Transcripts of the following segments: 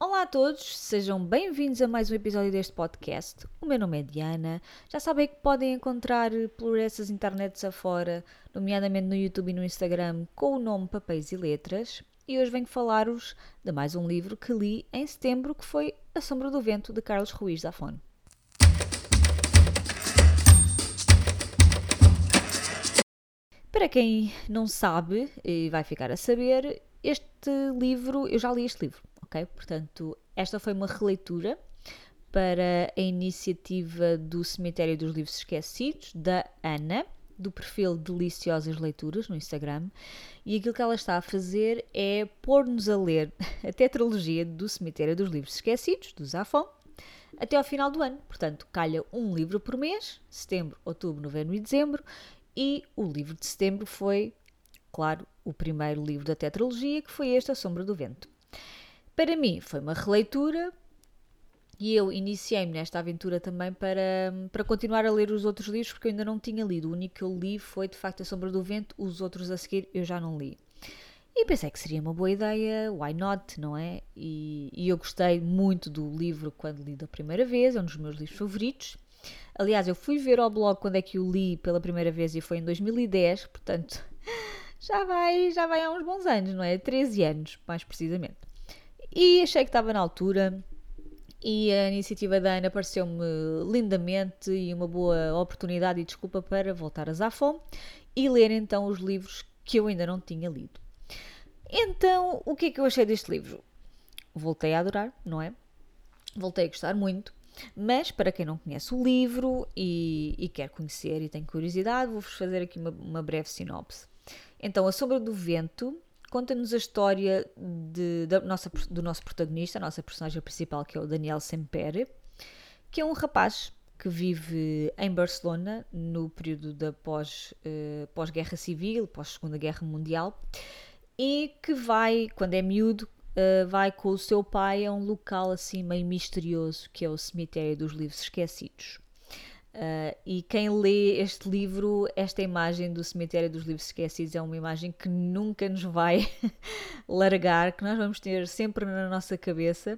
Olá a todos, sejam bem-vindos a mais um episódio deste podcast. O meu nome é Diana. Já sabem que podem encontrar por essas internets afora, nomeadamente no YouTube e no Instagram, com o nome Papéis e Letras. E hoje venho falar-vos de mais um livro que li em setembro, que foi A Sombra do Vento, de Carlos Ruiz Zafón. Para quem não sabe e vai ficar a saber, este livro, eu já li este livro, ok? Portanto, esta foi uma releitura para a iniciativa do Cemitério dos Livros Esquecidos, da Ana, do perfil Deliciosas Leituras no Instagram, e aquilo que ela está a fazer é pôr-nos a ler a tetralogia do Cemitério dos Livros Esquecidos, do Zafon, até ao final do ano. Portanto, calha um livro por mês, setembro, outubro, novembro e dezembro, e o livro de setembro foi, claro, o primeiro livro da tetralogia, que foi este, A Sombra do Vento. Para mim, foi uma releitura e eu iniciei-me nesta aventura também para, para continuar a ler os outros livros, porque eu ainda não tinha lido. O único que eu li foi, de facto, A Sombra do Vento, os outros a seguir eu já não li. E pensei que seria uma boa ideia, why not, não é? E, e eu gostei muito do livro quando li da primeira vez, é um dos meus livros favoritos. Aliás, eu fui ver ao blog quando é que o li pela primeira vez e foi em 2010, portanto já vai, já vai há uns bons anos, não é? 13 anos, mais precisamente. E achei que estava na altura e a iniciativa da Ana pareceu-me lindamente e uma boa oportunidade e desculpa para voltar a Zafon e ler então os livros que eu ainda não tinha lido. Então, o que é que eu achei deste livro? Voltei a adorar, não é? Voltei a gostar muito. Mas, para quem não conhece o livro e, e quer conhecer e tem curiosidade, vou-vos fazer aqui uma, uma, breve sinopse. Então, A Sombra do Vento conta-nos a história de, da nossa, do nosso protagonista, a nossa personagem principal, que é o Daniel Sempere, que é um rapaz que vive em Barcelona no período da pós, uh, pós-guerra civil, pós-segunda guerra mundial, e que vai, quando é miúdo, uh, vai com o seu pai a um local assim meio misterioso que é o Cemitério dos Livros Esquecidos. Uh, e quem lê este livro, esta imagem do Cemitério dos Livros Esquecidos é uma imagem que nunca nos vai largar, que nós vamos ter sempre na nossa cabeça,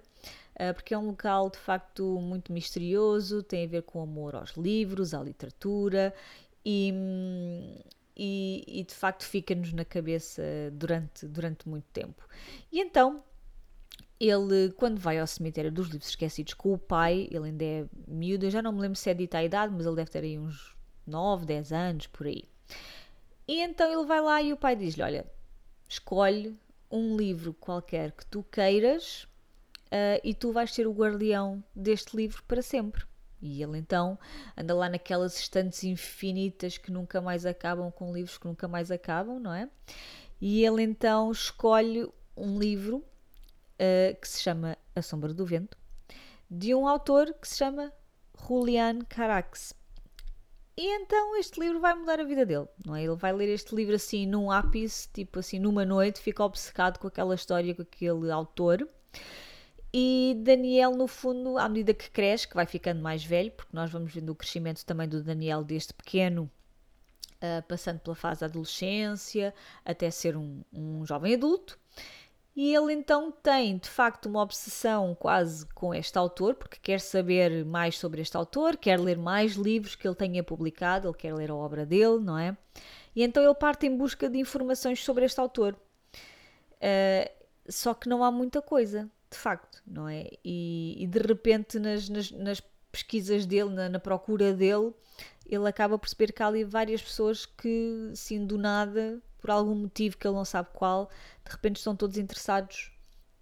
uh, porque é um local de facto muito misterioso, tem a ver com amor aos livros, à literatura e, e, e de facto fica-nos na cabeça durante, durante muito tempo. E então ele, quando vai ao cemitério dos livros esquecidos com o pai, ele ainda é miúdo, eu já não me lembro se é dita a idade, mas ele deve ter aí uns 9, 10 anos, por aí. E então ele vai lá e o pai diz-lhe: Olha, escolhe um livro qualquer que tu queiras uh, e tu vais ser o guardião deste livro para sempre. E ele então anda lá naquelas estantes infinitas que nunca mais acabam, com livros que nunca mais acabam, não é? E ele então escolhe um livro uh, que se chama A Sombra do Vento, de um autor que se chama Julian Carax. E então este livro vai mudar a vida dele, não é? Ele vai ler este livro assim num ápice, tipo assim, numa noite, fica obcecado com aquela história, com aquele autor. E Daniel, no fundo, à medida que cresce, que vai ficando mais velho, porque nós vamos vendo o crescimento também do Daniel desde pequeno, uh, passando pela fase da adolescência, até ser um, um jovem adulto. E ele então tem de facto uma obsessão quase com este autor, porque quer saber mais sobre este autor, quer ler mais livros que ele tenha publicado, ele quer ler a obra dele, não é? E então ele parte em busca de informações sobre este autor. Uh, só que não há muita coisa, de facto, não é? E, e de repente nas, nas, nas pesquisas dele, na, na, procura dele, ele acaba por perceber que há ali várias pessoas que, sim, do nada, por algum motivo que ele não sabe qual, de repente estão todos interessados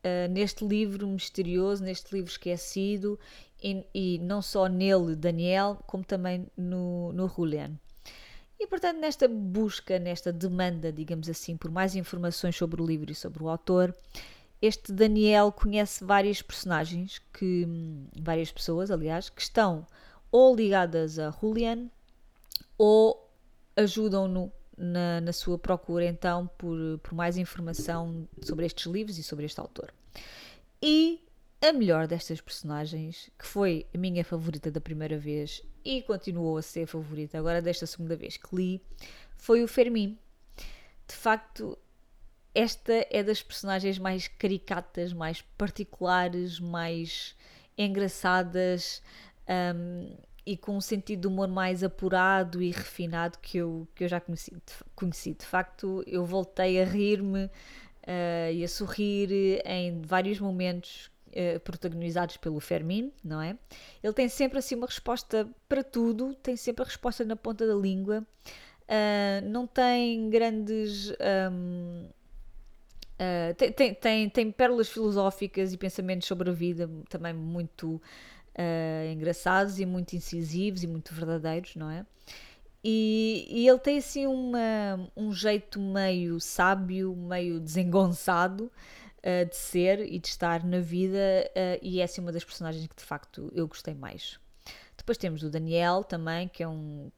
uh, neste livro misterioso, neste livro esquecido, e, e, não só nele, Daniel, como também no, no Julian. E portanto, nesta busca, nesta demanda, digamos assim, por mais informações sobre o livro e sobre o autor, este Daniel conhece várias personagens, que, várias pessoas, aliás, que estão ou ligadas a Julian ou ajudam-no na, na, sua procura então por, por mais informação sobre estes livros e sobre este autor. E a melhor destas personagens, que foi a minha favorita da primeira vez e continuou a ser favorita agora desta segunda vez que li, foi o Fermin. De facto, esta é das personagens mais caricatas, mais particulares, mais engraçadas um, e com um sentido de humor mais apurado e refinado que eu, que eu já conheci de, conheci. de facto, eu voltei a rir-me uh, e a sorrir em vários momentos uh, protagonizados pelo Fermin, não é? Ele tem sempre assim uma resposta para tudo, tem sempre a resposta na ponta da língua. Uh, não tem grandes. Um, uh, tem, tem, tem, tem, pérolas filosóficas e pensamentos sobre a vida também muito uh, engraçados e muito incisivos e muito verdadeiros, não é? E, e, ele tem assim uma, um jeito meio sábio, meio desengonçado uh, de ser e de estar na vida, uh, e é assim uma das personagens que de facto eu gostei mais. Depois temos o Daniel também, que é um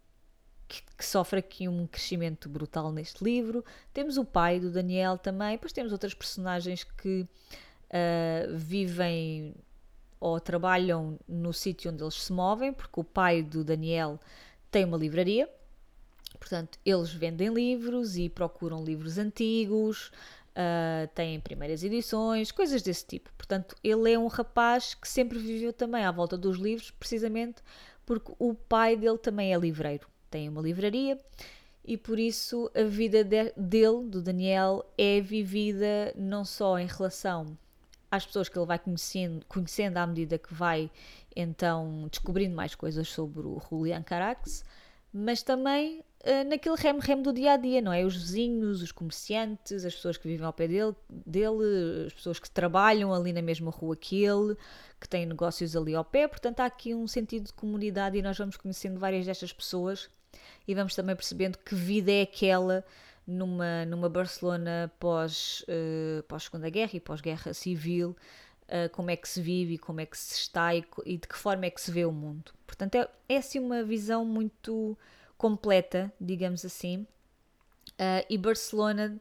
que, que, sofre aqui um crescimento brutal neste livro. Temos o pai do Daniel também, depois temos outras personagens que uh, vivem ou trabalham no sítio onde eles se movem, porque o pai do Daniel tem uma livraria, portanto, eles vendem livros e procuram livros antigos, uh, têm primeiras edições, coisas desse tipo. Portanto, ele é um rapaz que sempre viveu também à volta dos livros, precisamente porque o pai dele também é livreiro tem uma livraria e por isso a vida de, dele, do Daniel, é vivida não só em relação às pessoas que ele vai conhecendo, conhecendo à medida que vai então descobrindo mais coisas sobre o Julian Carax, mas também uh, naquele remo-remo do dia a dia, não é? Os vizinhos, os comerciantes, as pessoas que vivem ao pé dele, dele, as pessoas que trabalham ali na mesma rua que ele, que têm negócios ali ao pé. Portanto, há aqui um sentido de comunidade e nós vamos conhecendo várias destas pessoas e vamos também percebendo que vida é aquela numa, numa Barcelona pós, uh, pós Segunda Guerra e pós-Guerra Civil, uh, como é que se vive e como é que se está e, e, de que forma é que se vê o mundo. Portanto, é, é assim uma visão muito completa, digamos assim, uh, e Barcelona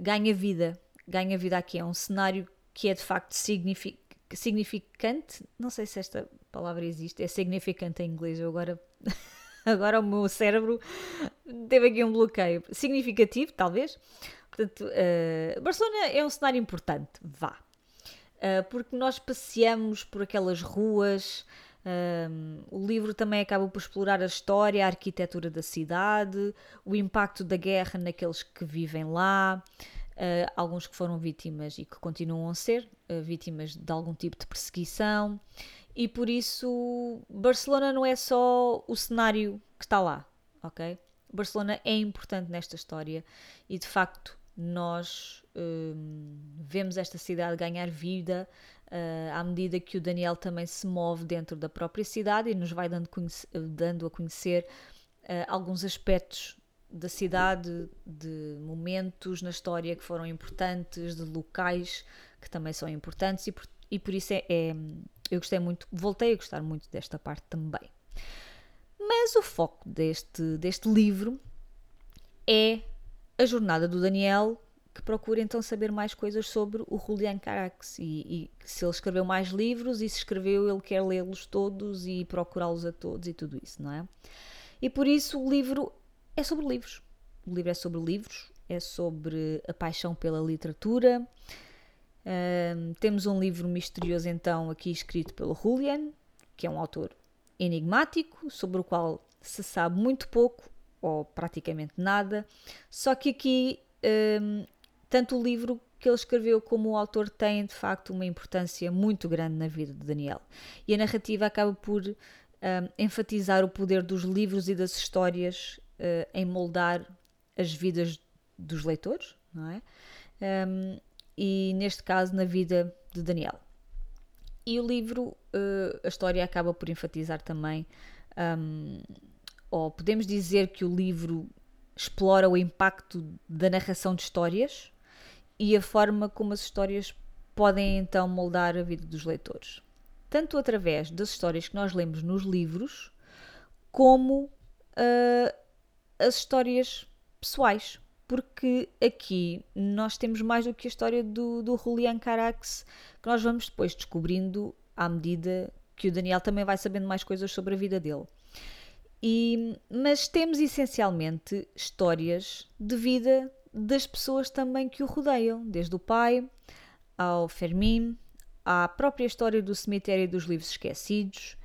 ganha vida, ganha vida aqui, é um cenário que é de facto signific significante, não sei se esta palavra existe, é significante em inglês, eu agora agora o meu cérebro teve aqui um bloqueio significativo, talvez. Portanto, uh, Barcelona é um cenário importante, vá. Uh, porque nós passeamos por aquelas ruas. Um, o livro também acaba por explorar a história, a arquitetura da cidade, o impacto da guerra naqueles que vivem lá, uh, alguns que foram vítimas e que continuam a ser uh, vítimas de algum tipo de perseguição e por isso Barcelona não é só o cenário que está lá, ok? Barcelona é importante nesta história e de facto nós hum, vemos esta cidade ganhar vida uh, à medida que o Daniel também se move dentro da própria cidade e nos vai dando, dando a conhecer uh, alguns aspectos da cidade, de momentos na história que foram importantes, de locais que também são importantes e por, e por isso é, é eu gostei muito, voltei a gostar muito desta parte também. Mas o foco deste, deste livro é a jornada do Daniel, que procura então saber mais coisas sobre o Julian Carax e, e se ele escreveu mais livros e se escreveu ele quer lê-los todos e procurá-los a todos e tudo isso, não é? E por isso o livro é sobre livros. O livro é sobre livros, é sobre a paixão pela literatura, temos um livro misterioso, então, aqui escrito pelo Julian, que é um autor enigmático, sobre o qual se sabe muito pouco, ou praticamente nada. Só que aqui, um, tanto o livro que ele escreveu como o autor têm, de facto, uma importância muito grande na vida de Daniel. E a narrativa acaba por um, enfatizar o poder dos livros e das histórias uh, em moldar as vidas dos leitores, não é? Um, e neste caso na vida de Daniel. E o livro, uh, a história acaba por enfatizar também, um, ou podemos dizer que o livro explora o impacto da narração de histórias e a forma como as histórias podem então moldar a vida dos leitores. Tanto através das histórias que nós lemos nos livros, como uh, as histórias pessoais porque aqui nós temos mais do que a história do, do Julian Carax, que nós vamos depois descobrindo à medida que o Daniel também vai sabendo mais coisas sobre a vida dele. E, mas temos essencialmente histórias de vida das pessoas também que o rodeiam, desde o pai ao Fermin, à própria história do cemitério dos livros esquecidos.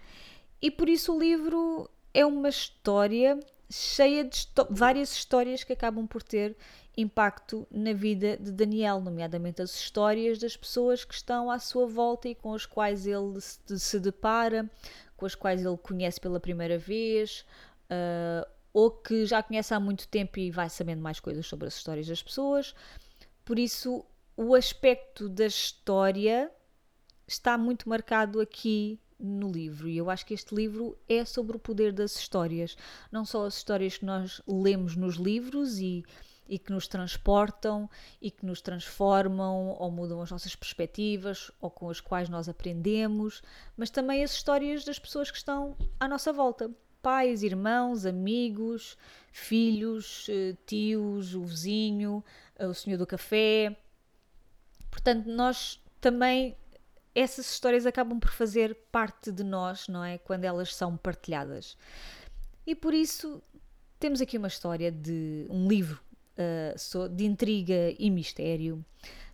E por isso o livro é uma história cheia de várias histórias que acabam por ter impacto na vida de Daniel, nomeadamente as histórias das pessoas que estão à sua volta e com as quais ele se, depara, com as quais ele conhece pela primeira vez, uh, ou que já conhece há muito tempo e vai sabendo mais coisas sobre as histórias das pessoas. Por isso, o aspecto da história está muito marcado aqui no livro. E eu acho que este livro é sobre o poder das histórias. Não só as histórias que nós lemos nos livros e, e que nos transportam e que nos transformam ou mudam as nossas perspectivas ou com as quais nós aprendemos, mas também as histórias das pessoas que estão à nossa volta. Pais, irmãos, amigos, filhos, eh, tios, o vizinho, eh, o senhor do café. Portanto, nós também essas histórias acabam por fazer parte de nós, não é? Quando elas são partilhadas. E por isso temos aqui uma história de um livro uh, de intriga e mistério,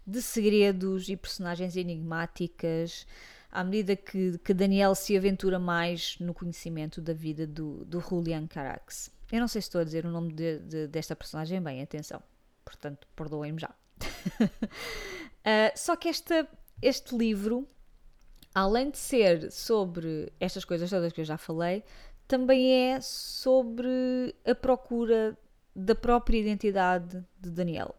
de segredos e personagens enigmáticas, à medida que, que Daniel se aventura mais no conhecimento da vida do, do Julian Carax. Eu não sei se estou a dizer o nome de, de, desta personagem bem, atenção, portanto, perdoem-me já. uh, só que esta este livro, além de ser sobre estas coisas todas que eu já falei, também é sobre a procura da própria identidade de Daniel.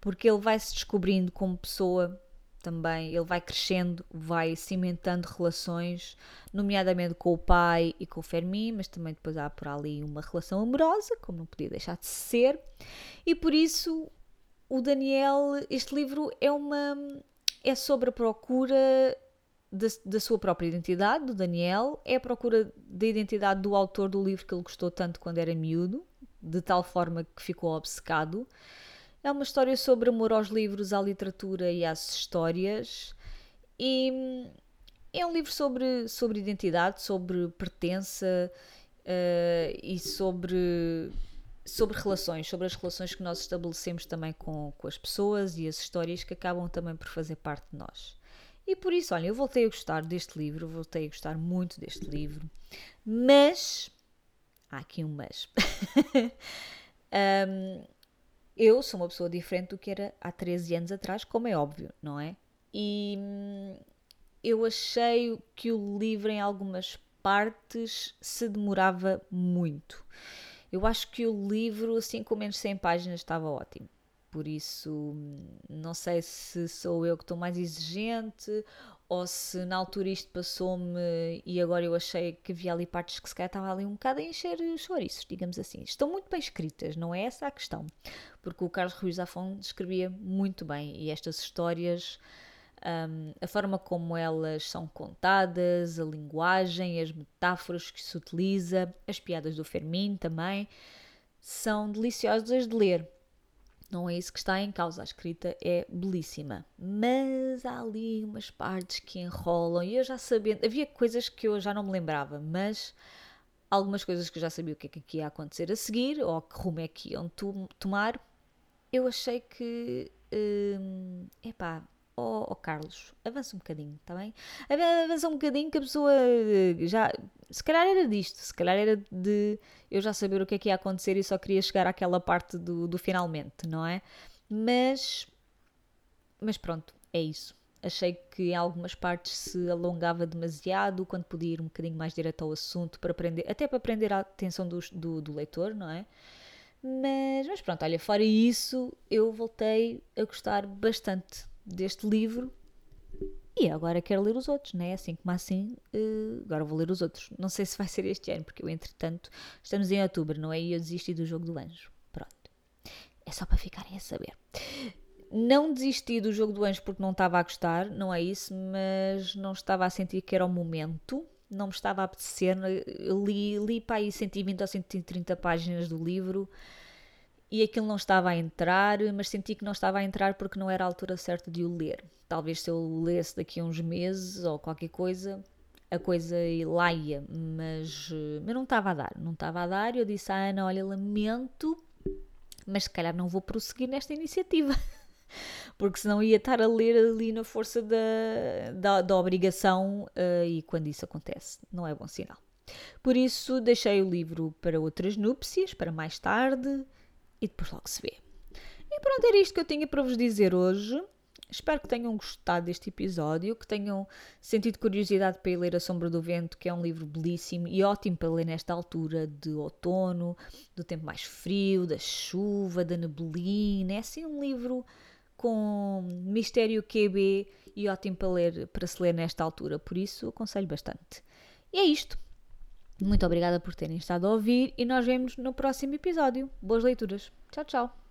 Porque ele vai se descobrindo como pessoa também, ele vai crescendo, vai cimentando relações, nomeadamente com o pai e com o Fermi, mas também depois há por ali uma relação amorosa, como não podia deixar de ser, e por isso o Daniel, este livro é uma é sobre a procura da, da, sua própria identidade, do Daniel, é a procura da identidade do autor do livro que ele gostou tanto quando era miúdo, de tal forma que ficou obcecado. É uma história sobre amor aos livros, à literatura e às histórias. E hum, é um livro sobre, sobre identidade, sobre pertença uh, e sobre sobre relações, sobre as relações que nós estabelecemos também com, com as pessoas e as histórias que acabam também por fazer parte de nós. E por isso, olha, eu voltei a gostar deste livro, voltei a gostar muito deste livro, mas. Há aqui um mas. um, eu sou uma pessoa diferente do que era há 13 anos atrás, como é óbvio, não é? E hum, eu achei que o livro, em algumas partes, se demorava muito. Eu acho que o livro, assim com menos 100 páginas, estava ótimo. Por isso, não sei se sou eu que estou mais exigente ou se na altura isto passou-me e agora eu achei que havia ali partes que se calhar estava ali um bocado a encher chouriços, digamos assim. Estão muito bem escritas, não é essa a questão. Porque o Carlos Ruiz Zafón escrevia muito bem e estas histórias um, a forma como elas são contadas, a linguagem, as metáforas que se utiliza, as piadas do Fermin também, são deliciosas de ler. Não é isso que está em causa, a escrita é belíssima. Mas há ali umas partes que enrolam e eu já sabia, havia coisas que eu já não me lembrava, mas algumas coisas que eu já sabia o que é que ia acontecer a seguir ou que rumo é que iam tomar, eu achei que. Hum, epá, oh, oh Carlos, avança um bocadinho, está bem? Avança um bocadinho que a pessoa eh, já. Se calhar era disto, se calhar era de eu já saber o que é que ia acontecer e só queria chegar àquela parte do, do finalmente, não é? Mas. Mas pronto, é isso. Achei que em algumas partes se alongava demasiado, quando podia ir um bocadinho mais direto ao assunto, para aprender, até para prender a atenção do, do, do leitor, não é? Mas, mas pronto, olha, fora isso, eu voltei a gostar bastante deste livro e agora quero ler os outros, né? Assim como assim, uh, agora vou ler os outros. Não sei se vai ser este ano, porque eu, entretanto, estamos em outubro, não é? E eu desisti do jogo do anjo. Pronto. É só para ficarem a saber. Não desisti do jogo do anjo porque não estava a gostar, não é isso, mas não estava a sentir que era o momento. Não me estava a apetecer. li, li para aí 120 ou 130 páginas do livro e aquilo não estava a entrar, mas senti que não estava a entrar porque não era a altura certa de o ler. Talvez se eu o lesse daqui a uns meses ou qualquer coisa, a coisa lá ia, mas, mas não estava a dar, não estava a dar. Eu disse à Ana: Olha, lamento, mas se calhar não vou prosseguir nesta iniciativa. Porque senão ia estar a ler ali na força da, da, da obrigação uh, e quando isso acontece, não é bom sinal. Por isso, deixei o livro para outras núpcias, para mais tarde e depois logo se vê. E pronto, era isto que eu tinha para vos dizer hoje. Espero que tenham gostado deste episódio, que tenham sentido curiosidade para ir ler A Sombra do Vento, que é um livro belíssimo e ótimo para ler nesta altura de outono, do tempo mais frio, da chuva, da neblina. É assim um livro com mistério QB e ótimo para, ler, para se ler nesta altura, por isso aconselho bastante. E é isto. Muito obrigada por terem estado a ouvir e nós vemos no próximo episódio. Boas leituras. Tchau, tchau.